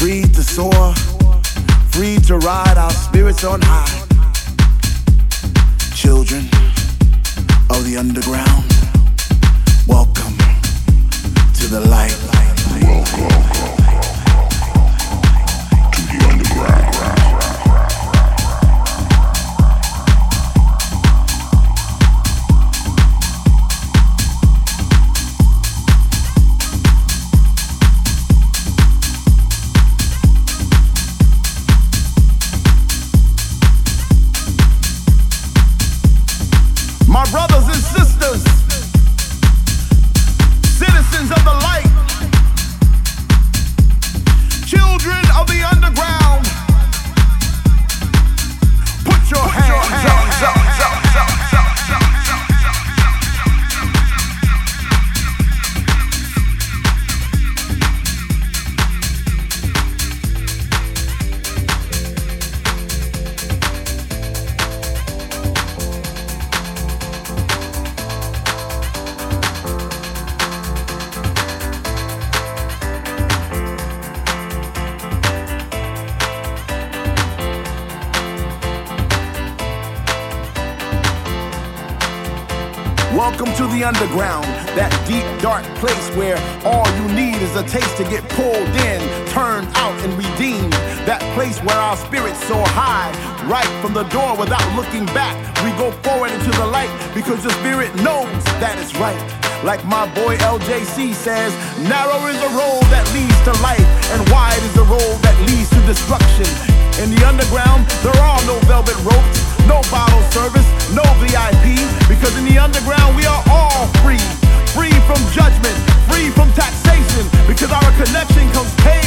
free to soar, free to ride our spirits on high. Children of the underground, welcome to the light. Welcome. Welcome to the underground, that deep, dark place where all you need is a taste to get pulled in, turned out, and redeemed. That place where our spirits soar high, right from the door without looking back. We go forward into the light because the spirit knows that it's right. Like my boy LJC says, narrow is the road that leads to life, and wide is the road that leads to destruction. In the underground, there are no velvet ropes, no bottle service, no VIP, because in the underground we are all free. Free from judgment, free from taxation, because our connection comes paid